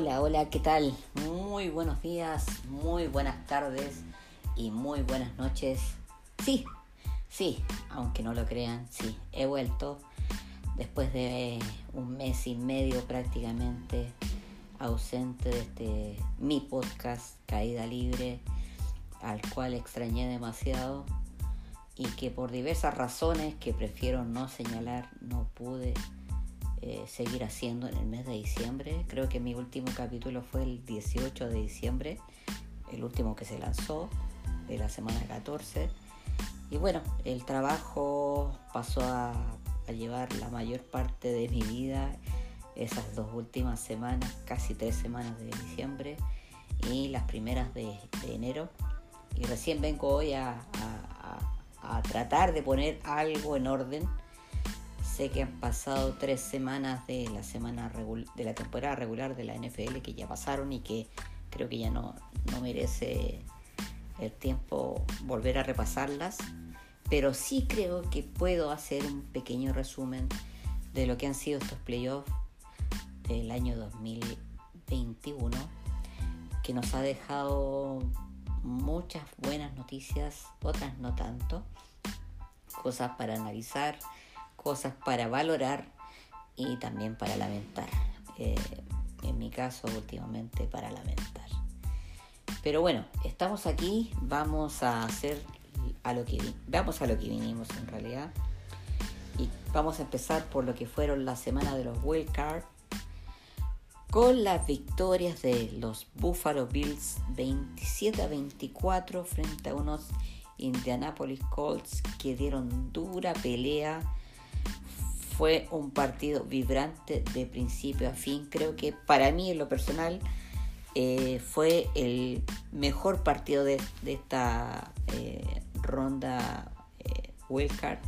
Hola, hola, ¿qué tal? Muy buenos días, muy buenas tardes y muy buenas noches. Sí, sí, aunque no lo crean, sí, he vuelto después de un mes y medio prácticamente ausente de este mi podcast Caída Libre, al cual extrañé demasiado y que por diversas razones que prefiero no señalar no pude eh, seguir haciendo en el mes de diciembre. Creo que mi último capítulo fue el 18 de diciembre, el último que se lanzó de la semana 14. Y bueno, el trabajo pasó a, llevar la mayor parte de mi vida esas dos últimas semanas, casi tres semanas de diciembre y las primeras de, enero. Y recién vengo hoy a, a tratar de poner algo en orden Sé que han pasado tres semanas de la semana de la temporada regular de la NFL que ya pasaron y que creo que ya no, no merece el tiempo volver a repasarlas. Pero sí creo que puedo hacer un pequeño resumen de lo que han sido estos playoffs del año 2021, que nos ha dejado muchas buenas noticias, otras no tanto, cosas para analizar cosas para valorar y también para lamentar. Eh, en mi caso, últimamente para lamentar. Pero bueno, estamos aquí, vamos a hacer a lo que vamos a lo que vinimos en realidad. Y vamos a empezar por lo que fueron la semana de los Wild Card con las victorias de los Buffalo Bills 27 a 24 frente a unos Indianapolis Colts que dieron dura pelea fue un partido vibrante de principio a fin. Creo que para mí, en lo personal, eh, fue el mejor partido de, esta eh, ronda eh, wildcard.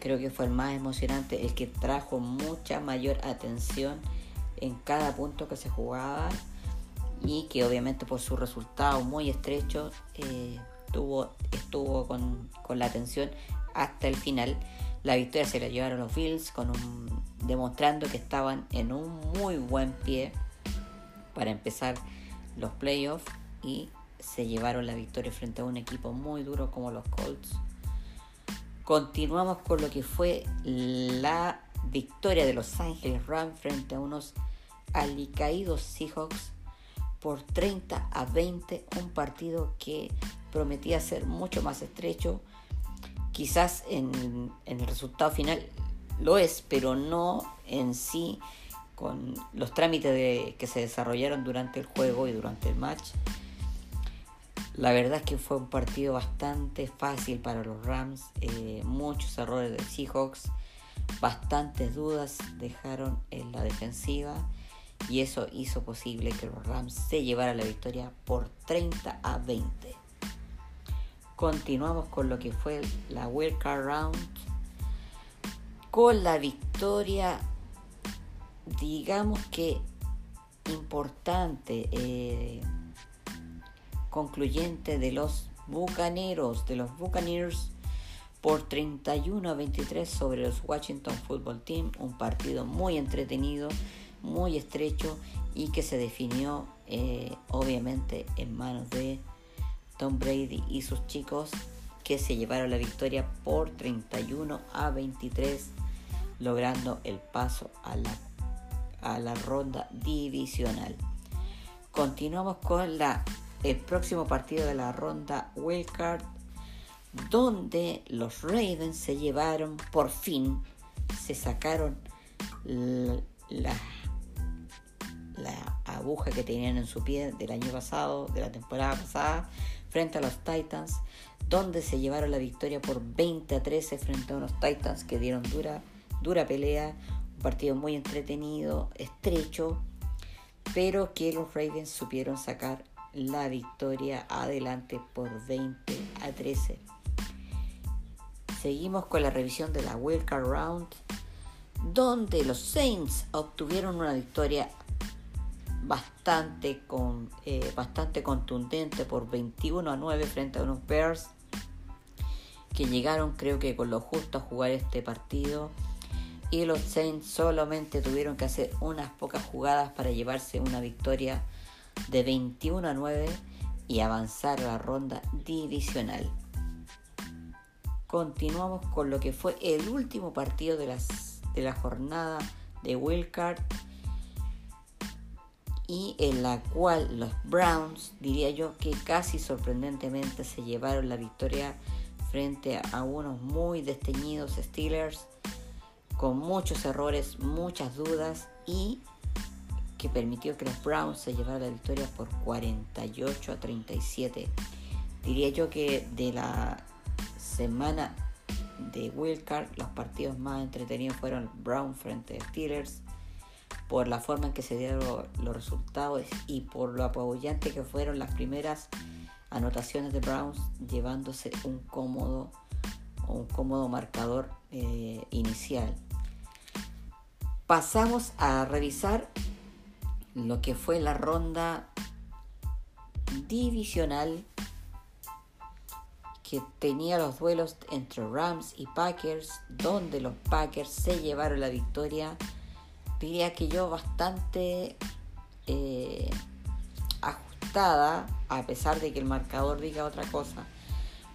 Creo que fue el más emocionante, el que trajo mucha mayor atención en cada punto que se jugaba y que obviamente por su resultado muy estrecho tuvo, estuvo con, con la atención hasta el final. La victoria se la llevaron los Bills con un, demostrando que estaban en un muy buen pie para empezar los playoffs y se llevaron la victoria frente a un equipo muy duro como los Colts. Continuamos con lo que fue la victoria de los Ángeles Rams frente a unos alicaídos Seahawks por 30 a 20, un partido que prometía ser mucho más estrecho, quizás en, el resultado final lo es, pero no en sí con los trámites que se desarrollaron durante el juego y durante el match. La verdad es que fue un partido bastante fácil para los Rams, eh, muchos errores de Seahawks, bastantes dudas dejaron en la defensiva y eso hizo posible que los Rams se llevaran la victoria por 30 a 20 continuamos con lo que fue la World Round con la victoria digamos que importante eh, concluyente de los Bucaneros de los Buccaneers por 31 a 23 sobre los Washington Football Team un partido muy entretenido muy estrecho y que se definió eh, obviamente en manos de Tom Brady y sus chicos que se llevaron la victoria por 31 a 23, logrando el paso a la, a la ronda divisional. Continuamos con la, el próximo partido de la ronda Wildcard, donde los Ravens se llevaron por fin, se sacaron la, la aguja que tenían en su pie del año pasado, de la temporada pasada, frente a los Titans, donde se llevaron la victoria por 20 a 13 frente a unos Titans que dieron dura, dura pelea, un partido muy entretenido, estrecho, pero que los Ravens supieron sacar la victoria adelante por 20 a 13. Seguimos con la revisión de la Wild Card Round, donde los Saints obtuvieron una victoria bastante, con, eh, bastante contundente por 21 a 9 frente a unos Bears que llegaron creo que con lo justo a jugar este partido. y los Saints solamente tuvieron que hacer unas pocas jugadas para llevarse una victoria de 21 a 9 y avanzar a la ronda divisional. Continuamos con lo que fue el último partido de, las, de la jornada de Wildcard y en la cual los Browns, diría yo que casi sorprendentemente se llevaron la victoria frente a unos muy desteñidos Steelers con muchos errores, muchas dudas y que permitió que los Browns se llevaran la victoria por 48 a 37. Diría yo que de la semana de Wildcard los partidos más entretenidos fueron Browns frente a Steelers por la forma en que se dieron los resultados y por lo apabullante que fueron las primeras anotaciones de Browns llevándose un cómodo un cómodo marcador eh, inicial. Pasamos a revisar lo que fue la ronda divisional que tenía los duelos entre Rams y Packers, donde los Packers se llevaron la victoria, diría que yo bastante eh, ajustada, a pesar de que el marcador diga otra cosa,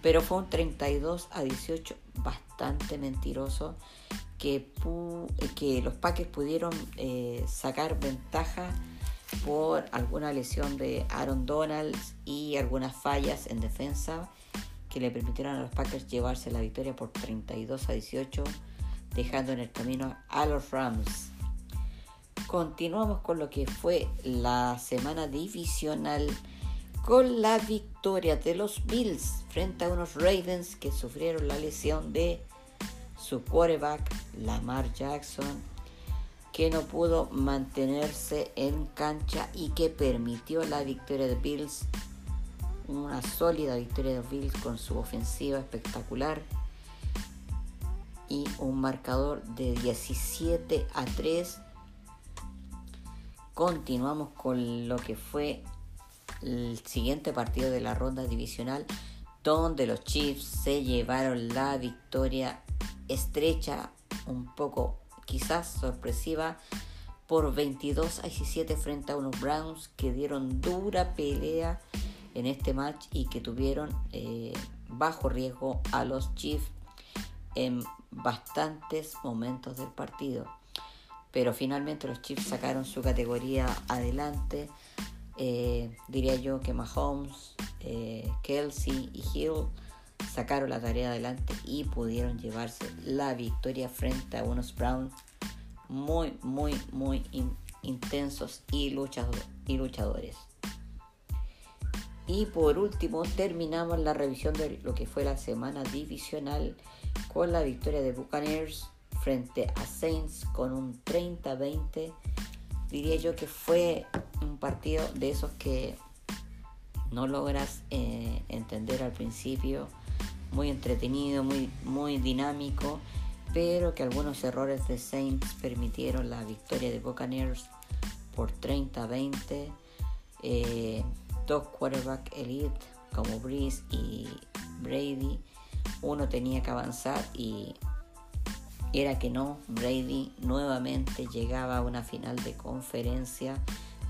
pero fue un 32 a 18 bastante mentiroso que, que los Packers pudieron eh, sacar ventaja por alguna lesión de Aaron Donald y algunas fallas en defensa que le permitieron a los Packers llevarse la victoria por 32 a 18, dejando en el camino a los Rams. Continuamos con lo que fue la semana divisional con la victoria de los Bills frente a unos Ravens que sufrieron la lesión de su quarterback Lamar Jackson que no pudo mantenerse en cancha y que permitió la victoria de Bills, una sólida victoria de Bills con su ofensiva espectacular y un marcador de 17 a 3. Continuamos con lo que fue el siguiente partido de la ronda divisional donde los Chiefs se llevaron la victoria estrecha, un poco quizás sorpresiva por 22 a 17 frente a unos Browns que dieron dura pelea en este match y que tuvieron eh, bajo riesgo a los Chiefs en bastantes momentos del partido. Pero finalmente los Chiefs sacaron su categoría adelante. Eh, diría yo que Mahomes, eh, Kelsey y Hill sacaron la tarea adelante y pudieron llevarse la victoria frente a unos Browns muy, muy, muy intensos y, luchadores. Y por último terminamos la revisión de lo que fue la semana divisional con la victoria de Buccaneers frente a Saints con un 30-20. Diría yo que fue un partido de esos que no logras eh, entender al principio muy entretenido, muy, muy dinámico, pero que algunos errores de Saints permitieron la victoria de Buccaneers por 30-20. Eh, dos quarterback elite como Breeze y Brady, uno tenía que avanzar y era que no, Brady nuevamente llegaba a una final de conferencia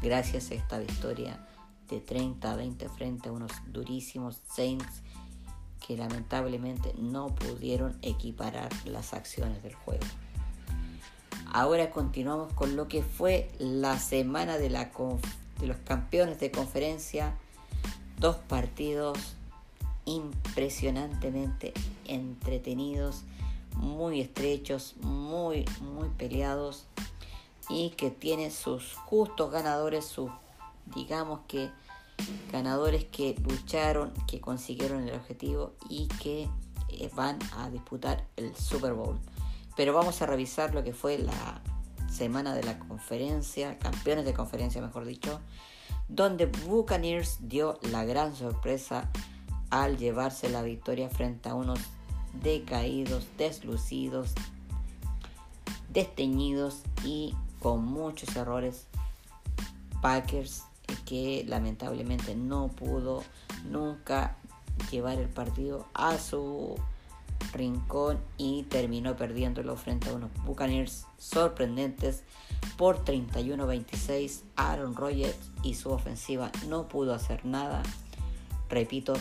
gracias a esta victoria de 30-20 frente a unos durísimos Saints que lamentablemente no pudieron equiparar las acciones del juego. Ahora continuamos con lo que fue la semana de, de los campeones de conferencia. Dos partidos impresionantemente entretenidos, muy estrechos, muy, muy peleados y que tienen sus justos ganadores, sus, digamos que ganadores que lucharon, que consiguieron el objetivo y que eh, van a disputar el Super Bowl. Pero vamos a revisar lo que fue la semana de la conferencia, campeones de conferencia mejor dicho, donde Buccaneers dio la gran sorpresa al llevarse la victoria frente a unos decaídos, deslucidos, desteñidos y con muchos errores Packers que lamentablemente no pudo nunca llevar el partido a su rincón y terminó perdiéndolo frente a unos Buccaneers sorprendentes por 31-26. Aaron Rodgers y su ofensiva no pudo hacer nada. Repito,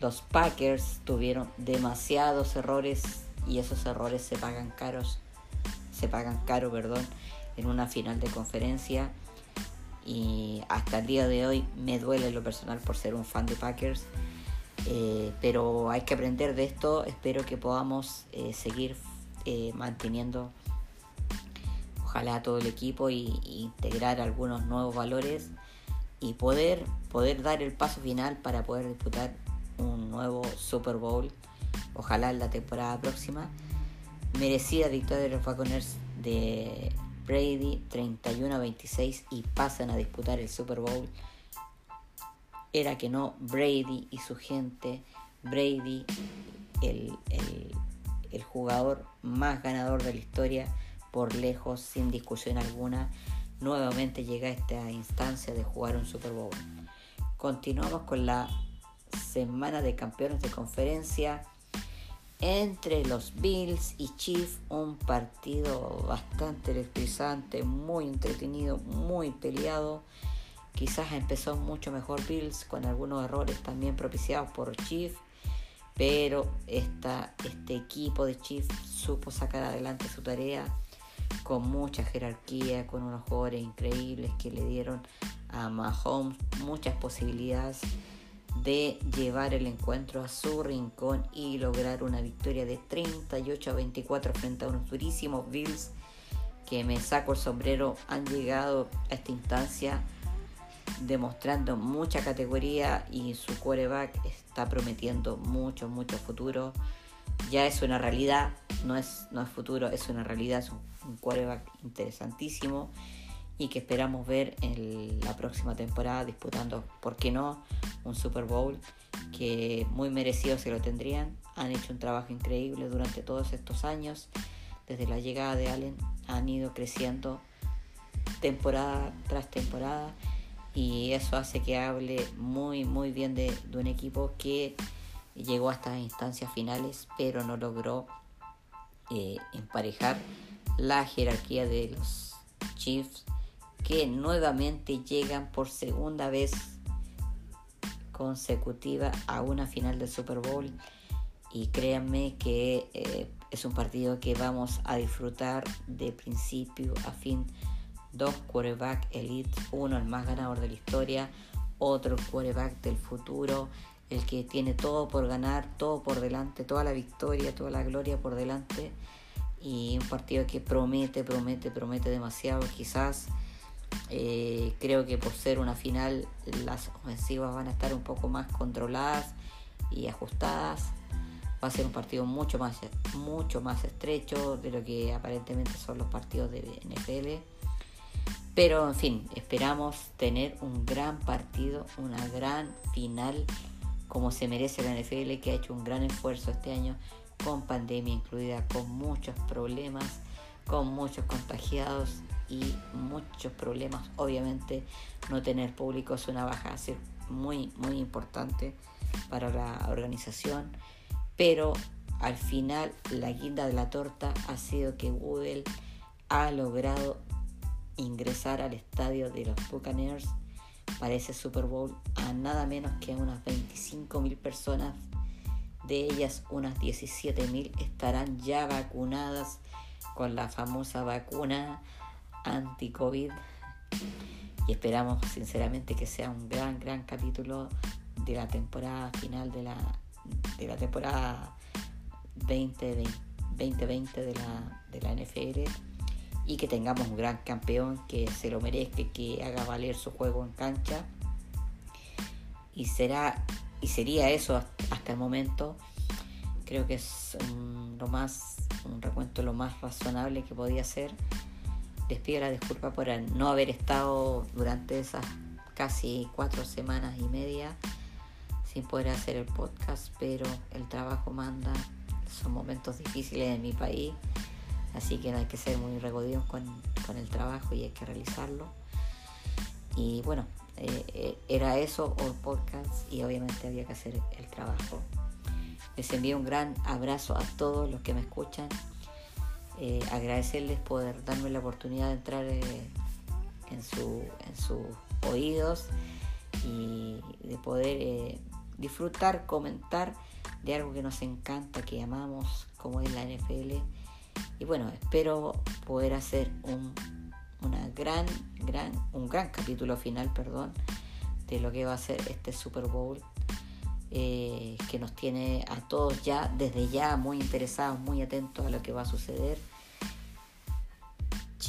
los Packers tuvieron demasiados errores y esos errores se pagan caros, se pagan caro, perdón, en una final de conferencia. Y hasta el día de hoy me duele lo personal por ser un fan de Packers. Eh, pero hay que aprender de esto. Espero que podamos eh, seguir eh, manteniendo, ojalá todo el equipo y, integrar algunos nuevos valores y poder, poder dar el paso final para poder disputar un nuevo Super Bowl. Ojalá en la temporada próxima. Merecida victoria de los Falconers de Brady 31 a 26 y pasan a disputar el Super Bowl era que no Brady y su gente, Brady, el, el, jugador más ganador de la historia, por lejos, sin discusión alguna, nuevamente llega a esta instancia de jugar un Super Bowl. Continuamos con la semana de campeones de conferencia entre los Bills y Chiefs, un partido bastante electrizante, muy entretenido, muy peleado. Quizás empezó mucho mejor Bills con algunos errores también propiciados por Chief, pero esta, este equipo de Chief supo sacar adelante su tarea con mucha jerarquía, con unos jugadores increíbles que le dieron a Mahomes muchas posibilidades de llevar el encuentro a su rincón y lograr una victoria de 38 a 24 frente a unos durísimos Bills que me saco el sombrero han llegado a esta instancia demostrando mucha categoría y su quarterback está prometiendo mucho, mucho futuro. Ya es una realidad, no es, no es futuro, es una realidad, es un, quarterback interesantísimo y que esperamos ver en la próxima temporada disputando, ¿por qué no?, un Super Bowl que muy merecido se lo tendrían. Han hecho un trabajo increíble durante todos estos años. Desde la llegada de Allen han ido creciendo temporada tras temporada y eso hace que hable muy muy bien de, un equipo que llegó a estas instancias finales pero no logró eh, emparejar la jerarquía de los Chiefs nuevamente llegan por segunda vez consecutiva a una final del Super Bowl y créanme que eh, es un partido que vamos a disfrutar de principio a fin dos quarterback elite, uno el más ganador de la historia, otro quarterback del futuro, el que tiene todo por ganar, todo por delante, toda la victoria, toda la gloria por delante. Y un partido que promete, promete, promete demasiado. Quizás eh, creo que por ser una final las ofensivas van a estar un poco más controladas y ajustadas. Va a ser un partido mucho más, mucho más estrecho de lo que aparentemente son los partidos de NFL pero en fin, esperamos tener un gran partido, una gran final como se merece la NFL que ha hecho un gran esfuerzo este año con pandemia incluida, con muchos problemas, con muchos contagiados y muchos problemas. Obviamente no tener público es una baja muy muy importante para la organización, pero al final la guinda de la torta ha sido que Google ha logrado ingresar al estadio de los Buccaneers para ese Super Bowl a nada menos que a unas 25.000 personas. De ellas unas 17.000 estarán ya vacunadas con la famosa vacuna anti-COVID. Y esperamos sinceramente que sea un gran, gran capítulo de la temporada final de la, de la temporada 2020, 2020 de la, de la NFL y que tengamos un gran campeón que se lo merezca, que haga valer su juego en cancha. Y será y sería eso hasta el momento. Creo que es lo más un recuento lo más razonable que podía ser. Les pido la disculpa por no haber estado durante esas casi cuatro semanas y media sin poder hacer el podcast, pero el trabajo manda. Son momentos difíciles en mi país Así que hay que ser muy regodidos con, el trabajo y hay que realizarlo. Y bueno, eh, eh, era eso o podcast y obviamente había que hacer el trabajo. Les envío un gran abrazo a todos los que me escuchan. Eh, agradecerles por darme la oportunidad de entrar eh, en, su, en sus oídos y de poder eh, disfrutar, comentar de algo que nos encanta, que amamos, como es la NFL. Y bueno, espero poder hacer un, una gran, gran, un gran capítulo final, perdón, de lo que va a ser este Super Bowl. Que nos tiene a todos ya, desde ya, muy interesados, muy atentos a lo que va a suceder.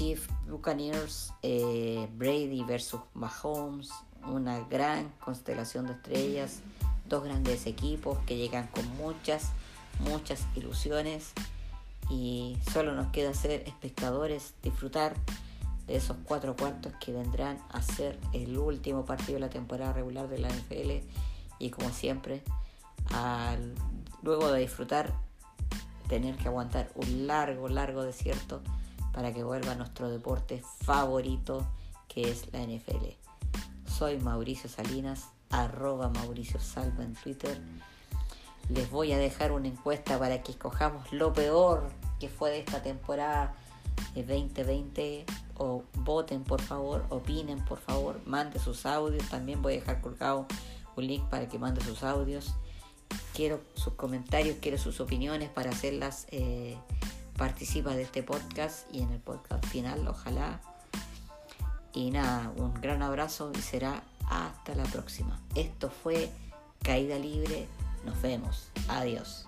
Chief Buccaneers, eh, Brady versus Mahomes, una gran constelación de estrellas, dos grandes equipos que llegan con muchas, muchas ilusiones y solo nos queda ser espectadores, disfrutar de esos cuatro cuartos que vendrán a ser el último partido de la temporada regular de la NFL y como siempre, luego de disfrutar, tener que aguantar un largo, largo desierto para que vuelva nuestro deporte favorito que es la NFL. Soy Mauricio Salinas, arroba Mauricio Salva en Twitter. Les voy a dejar una encuesta para que escojamos lo peor que fue de esta temporada de 2020 o voten por favor, opinen por favor, mande sus audios, también voy a dejar colgado un link para que mande sus audios. Quiero sus comentarios, quiero sus opiniones para hacerlas eh, participa de este podcast y en el podcast final, ojalá. Y nada, un gran abrazo y será hasta la próxima. Esto fue Caída Libre. Nos vemos. Adiós.